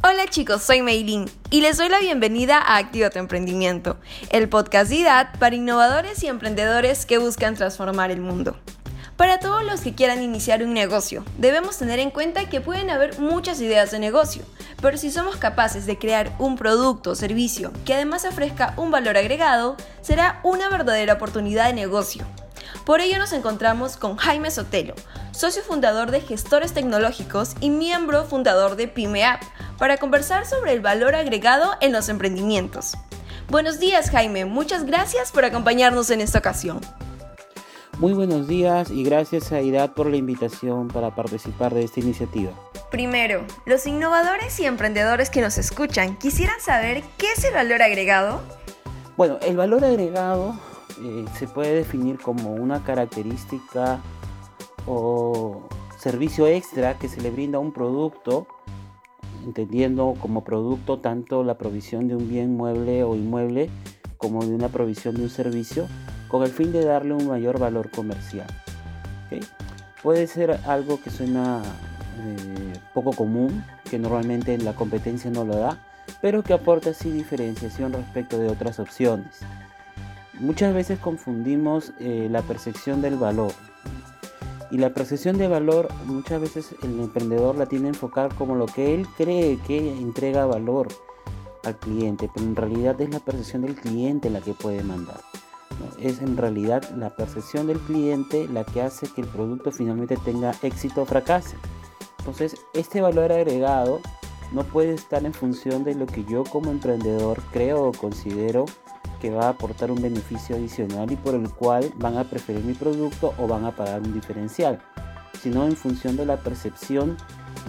Hola chicos, soy Meilin y les doy la bienvenida a Activa tu Emprendimiento, el podcast de IDAD para innovadores y emprendedores que buscan transformar el mundo. Para todos los que quieran iniciar un negocio, debemos tener en cuenta que pueden haber muchas ideas de negocio, pero si somos capaces de crear un producto o servicio que además ofrezca un valor agregado, será una verdadera oportunidad de negocio. Por ello nos encontramos con Jaime Sotelo, socio fundador de Gestores Tecnológicos y miembro fundador de PymeApp, para conversar sobre el valor agregado en los emprendimientos. Buenos días Jaime, muchas gracias por acompañarnos en esta ocasión. Muy buenos días y gracias a IDAD por la invitación para participar de esta iniciativa. Primero, los innovadores y emprendedores que nos escuchan quisieran saber qué es el valor agregado. Bueno, el valor agregado eh, se puede definir como una característica o servicio extra que se le brinda a un producto, entendiendo como producto tanto la provisión de un bien mueble o inmueble como de una provisión de un servicio con el fin de darle un mayor valor comercial. Puede ser algo que suena eh, poco común, que normalmente en la competencia no lo da, pero que aporta así diferenciación respecto de otras opciones. Muchas veces confundimos eh, la percepción del valor. Y la percepción de valor muchas veces el emprendedor la tiene enfocar como lo que él cree que entrega valor al cliente, pero en realidad es la percepción del cliente la que puede mandar. Es en realidad la percepción del cliente la que hace que el producto finalmente tenga éxito o fracase. Entonces, este valor agregado no puede estar en función de lo que yo como emprendedor creo o considero que va a aportar un beneficio adicional y por el cual van a preferir mi producto o van a pagar un diferencial, sino en función de la percepción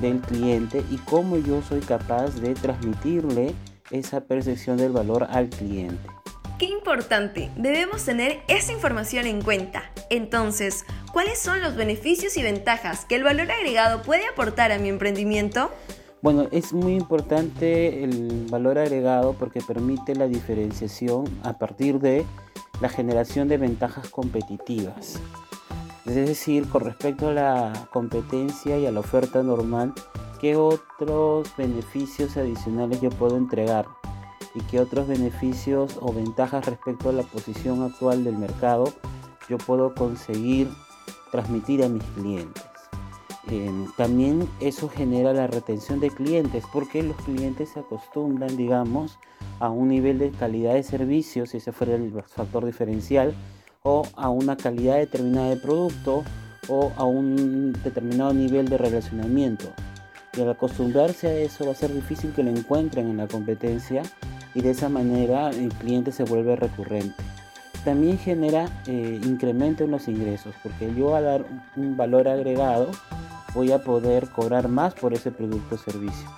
del cliente y cómo yo soy capaz de transmitirle esa percepción del valor al cliente. Qué importante, debemos tener esa información en cuenta. Entonces, ¿cuáles son los beneficios y ventajas que el valor agregado puede aportar a mi emprendimiento? Bueno, es muy importante el valor agregado porque permite la diferenciación a partir de la generación de ventajas competitivas. Es decir, con respecto a la competencia y a la oferta normal, ¿qué otros beneficios adicionales yo puedo entregar? y qué otros beneficios o ventajas respecto a la posición actual del mercado yo puedo conseguir transmitir a mis clientes. Em, también eso genera la retención de clientes porque los clientes se acostumbran, digamos, a un nivel de calidad de servicio, si ese fuera el factor diferencial, o a una calidad determinada de producto o a un determinado nivel de relacionamiento. Y al acostumbrarse a eso va a ser difícil que lo encuentren en la competencia y de esa manera el cliente se vuelve recurrente. También genera eh, incremento en los ingresos porque yo al dar un valor agregado voy a poder cobrar más por ese producto o servicio.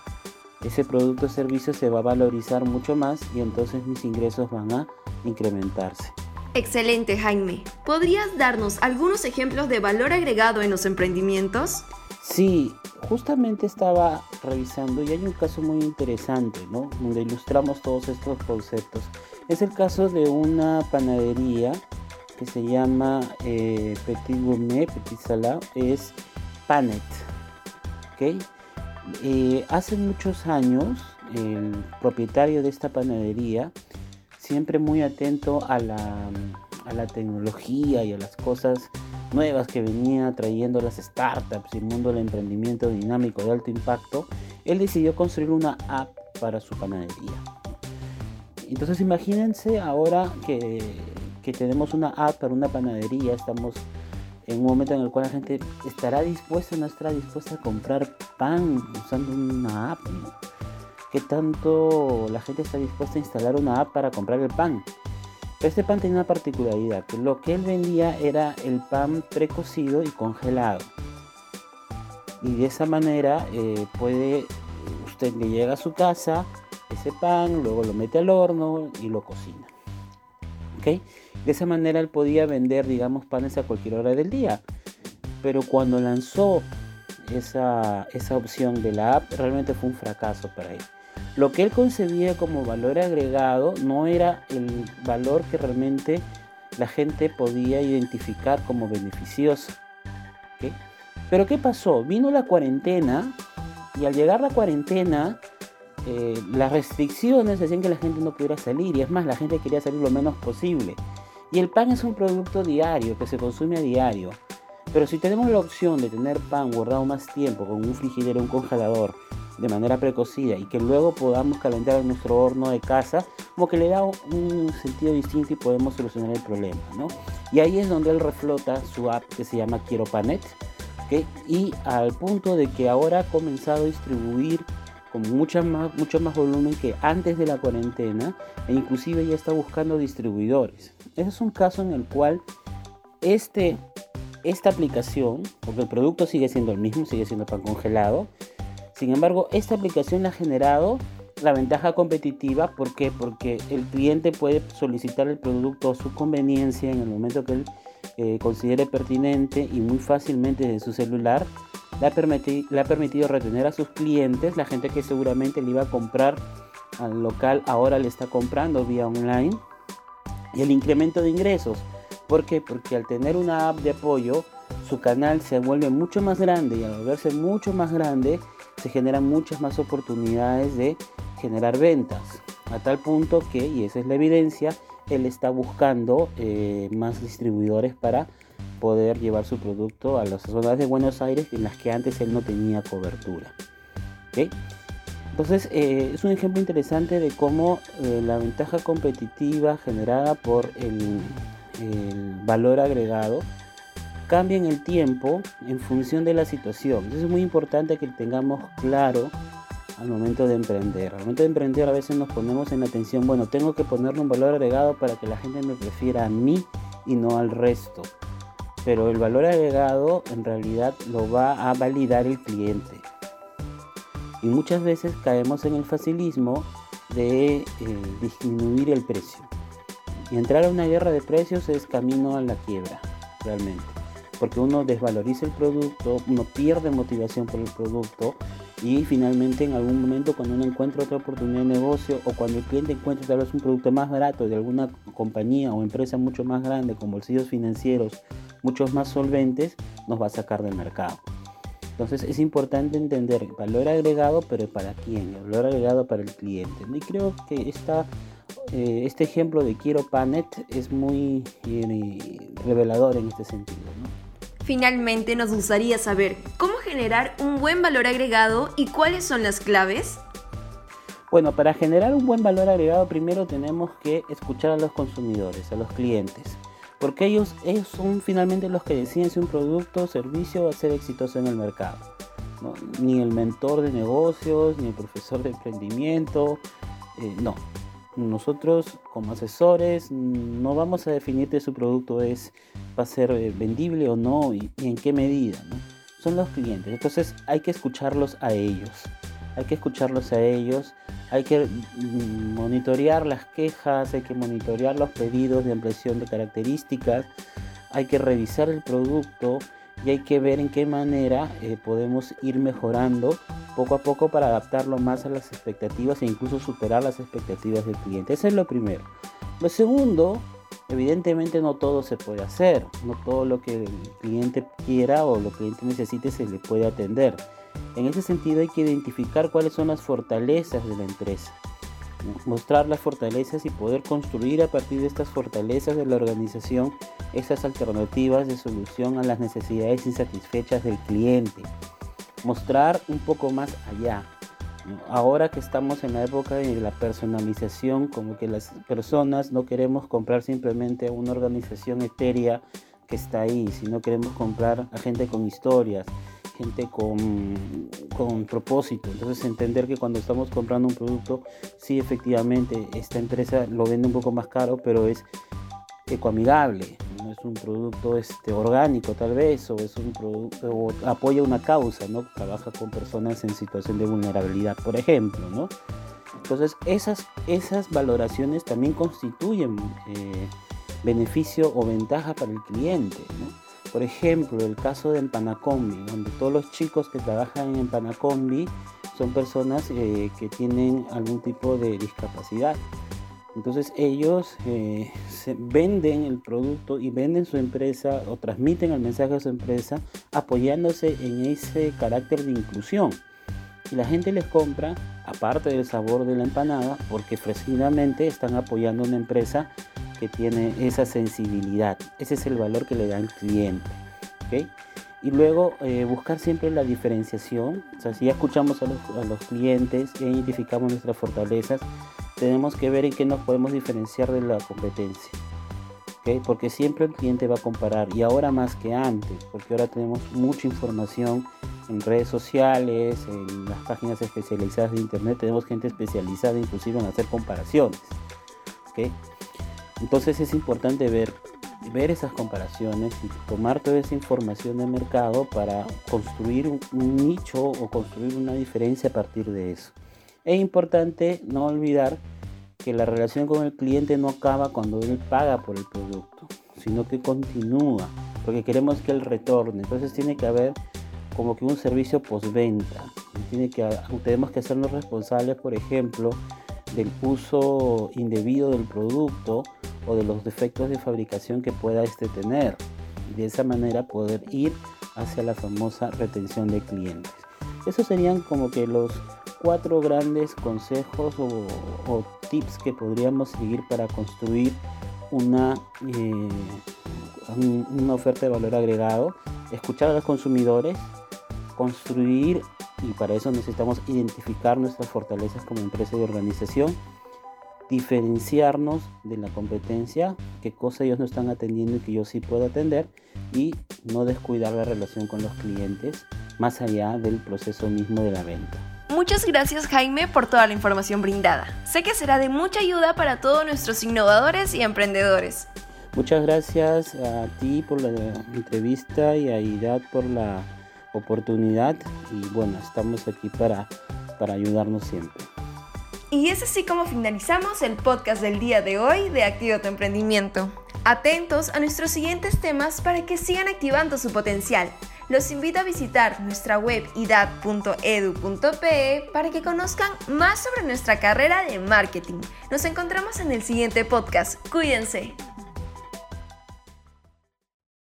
Ese producto o servicio se va a valorizar mucho más y entonces mis ingresos van a incrementarse. Excelente Jaime. ¿Podrías darnos algunos ejemplos de valor agregado en los emprendimientos? Sí, justamente estaba revisando y hay un caso muy interesante, ¿no? Donde ilustramos todos estos conceptos. Es el caso de una panadería que se llama eh, Petit Gourmet, Petit Salad, es Panet. ¿okay? Eh, hace muchos años, el propietario de esta panadería, siempre muy atento a la, a la tecnología y a las cosas nuevas que venía trayendo las startups y el mundo del emprendimiento dinámico de alto impacto, él decidió construir una app para su panadería. Entonces imagínense ahora que, que tenemos una app para una panadería, estamos en un momento en el cual la gente estará dispuesta o no estará dispuesta a comprar pan usando una app. ¿Qué tanto la gente está dispuesta a instalar una app para comprar el pan? Este pan tenía una particularidad, que lo que él vendía era el pan precocido y congelado. Y de esa manera eh, puede, usted le llega a su casa ese pan, luego lo mete al horno y lo cocina. De esa manera él podía vender, digamos, panes a cualquier hora del día. Pero cuando lanzó esa, esa opción de la app, realmente fue un fracaso para él. Lo que él concebía como valor agregado no era el valor que realmente la gente podía identificar como beneficioso. Pero ¿qué pasó? Vino la cuarentena y al llegar la cuarentena eh, las restricciones hacían que la gente no pudiera salir y es más, la gente quería salir lo menos posible. Y el pan es un producto diario que se consume a diario. Pero si tenemos la opción de tener pan guardado más tiempo con un frigidero, un congelador, de manera precocida y que luego podamos calentar en nuestro horno de casa, como que le da un sentido distinto y podemos solucionar el problema, ¿no? Y ahí es donde él reflota su app que se llama Quiero Panet, y al punto de que ahora ha comenzado a distribuir con mucha más, mucho más volumen que antes de la cuarentena e inclusive ya está buscando distribuidores. Ese es un caso en el cual este, esta aplicación, porque el producto sigue siendo el mismo, sigue siendo pan congelado, sin embargo esta aplicación ha generado la ventaja competitiva, ¿por qué? Porque el cliente puede solicitar el producto a su conveniencia en el momento que él eh, considere pertinente y muy fácilmente desde su celular le ha, permitido retener a sus clientes, la gente que seguramente le iba a comprar al local ahora le está comprando vía online y el incremento de ingresos. ¿Por qué? Porque al tener una app de apoyo, su canal se vuelve mucho más grande y al volverse mucho más grande, se generan muchas más oportunidades de generar ventas. A tal punto que, y esa es la evidencia, él está buscando eh, más distribuidores para poder llevar su producto a las zonas de Buenos Aires en las que antes él no tenía cobertura. Entonces eh, es un ejemplo interesante de cómo eh, la ventaja competitiva generada por el, el, valor agregado cambia en el tiempo en función de la situación. Entonces es muy importante que tengamos claro al momento de emprender. Al momento de emprender a veces nos ponemos en atención, bueno, tengo que ponerle un valor agregado para que la gente me prefiera a mí y no al resto pero el valor agregado en realidad lo va a validar el cliente. Y muchas veces caemos en el facilismo de eh, disminuir el precio. Y entrar a una guerra de precios es camino a la quiebra, realmente. Porque uno desvaloriza el producto, uno pierde motivación por el producto y finalmente en algún momento cuando uno encuentra otra oportunidad de negocio o cuando el cliente encuentra tal vez un producto más barato de alguna compañía o empresa mucho más grande con bolsillos financieros muchos más solventes, nos va a sacar del mercado. Entonces es importante entender el valor agregado, pero para quién, el valor agregado para el cliente. Y creo que esta, eh, este ejemplo de Quiero Panet es muy eh, revelador en este sentido. Finalmente nos gustaría saber cómo generar un buen valor agregado y cuáles son las claves. Bueno, para generar un buen valor agregado primero tenemos que escuchar a los consumidores, a los clientes porque ellos, ellos son finalmente los que deciden si un producto o servicio va a ser exitoso en el mercado. Ni el mentor de negocios, ni el profesor de emprendimiento, eh, no. Nosotros como asesores no vamos a definir si su producto es, va a ser eh, vendible o no y, en qué medida. Son los clientes, entonces hay que escucharlos a ellos. Hay que escucharlos a ellos hay que monitorear las quejas, hay que monitorear los pedidos de ampliación de características, hay que revisar el producto y hay que ver en qué manera eh, podemos ir mejorando poco a poco para adaptarlo más a las expectativas e incluso superar las expectativas del cliente. Eso es lo primero. Lo segundo, evidentemente no todo se puede hacer, no todo lo que el cliente quiera o lo que el cliente necesite se le puede atender. En ese sentido hay que identificar cuáles son las fortalezas de la empresa, mostrar las fortalezas y poder construir a partir de estas fortalezas de la organización esas alternativas de solución a las necesidades insatisfechas del cliente. Mostrar un poco más allá. Ahora que estamos en la época de la personalización, como que las personas no queremos comprar simplemente una organización etérea que está ahí, sino queremos comprar a gente con historias, gente con, con propósito. Entonces entender que cuando estamos comprando un producto, sí efectivamente esta empresa lo vende un poco más caro, pero es ecoamigable, es un producto este, orgánico tal vez, o es un producto, o apoya una causa, ¿no? Trabaja con personas en situación de vulnerabilidad, por ejemplo, ¿no? Entonces esas, esas valoraciones también constituyen eh, beneficio o ventaja para el cliente, ¿no? Por ejemplo, el caso de Empanacombi, donde todos los chicos que trabajan en Empanacombi son personas eh, que tienen algún tipo de discapacidad. Entonces ellos eh, venden el producto y venden su empresa o transmiten el mensaje a su empresa apoyándose en ese carácter de inclusión. Y la gente les compra aparte del sabor de la empanada, porque precisamente están apoyando una empresa que tiene esa sensibilidad. Ese es el valor que le da el cliente. Y luego eh, buscar siempre la diferenciación. O sea, si ya escuchamos a los, clientes, ya identificamos nuestras fortalezas, tenemos que ver en qué nos podemos diferenciar de la competencia. Porque siempre el cliente va a comparar y ahora más que antes, porque ahora tenemos mucha información en redes sociales, en las páginas especializadas de internet, tenemos gente especializada inclusive en hacer comparaciones. Entonces es importante ver, ver esas comparaciones y tomar toda esa información de mercado para construir un, nicho o construir una diferencia a partir de eso. Es importante no olvidar que la relación con el cliente no acaba cuando él paga por el producto, sino que continúa, porque queremos que él retorne. Entonces tiene que haber como que un servicio postventa. Tiene que, tenemos que hacernos responsables, por ejemplo, del uso indebido del producto o de los defectos de fabricación que pueda este tener. De esa manera poder ir hacia la famosa retención de clientes. Esos serían como que los cuatro grandes consejos o, tips que podríamos seguir para construir una, eh, una oferta de valor agregado. Escuchar a los consumidores, construir y para eso necesitamos identificar nuestras fortalezas como empresa y organización, diferenciarnos de la competencia, qué cosa ellos no están atendiendo y que yo sí puedo atender y no descuidar la relación con los clientes más allá del proceso mismo de la venta. Muchas gracias Jaime por toda la información brindada. Sé que será de mucha ayuda para todos nuestros innovadores y emprendedores. Muchas gracias a ti por la entrevista y a IDAD por la oportunidad y bueno, estamos aquí para, para ayudarnos siempre. Y es así como finalizamos el podcast del día de hoy de Activa tu Emprendimiento. Atentos a nuestros siguientes temas para que sigan activando su potencial. Los invito a visitar nuestra web idad.edu.pe para que conozcan más sobre nuestra carrera de marketing. Nos encontramos en el siguiente podcast. Cuídense.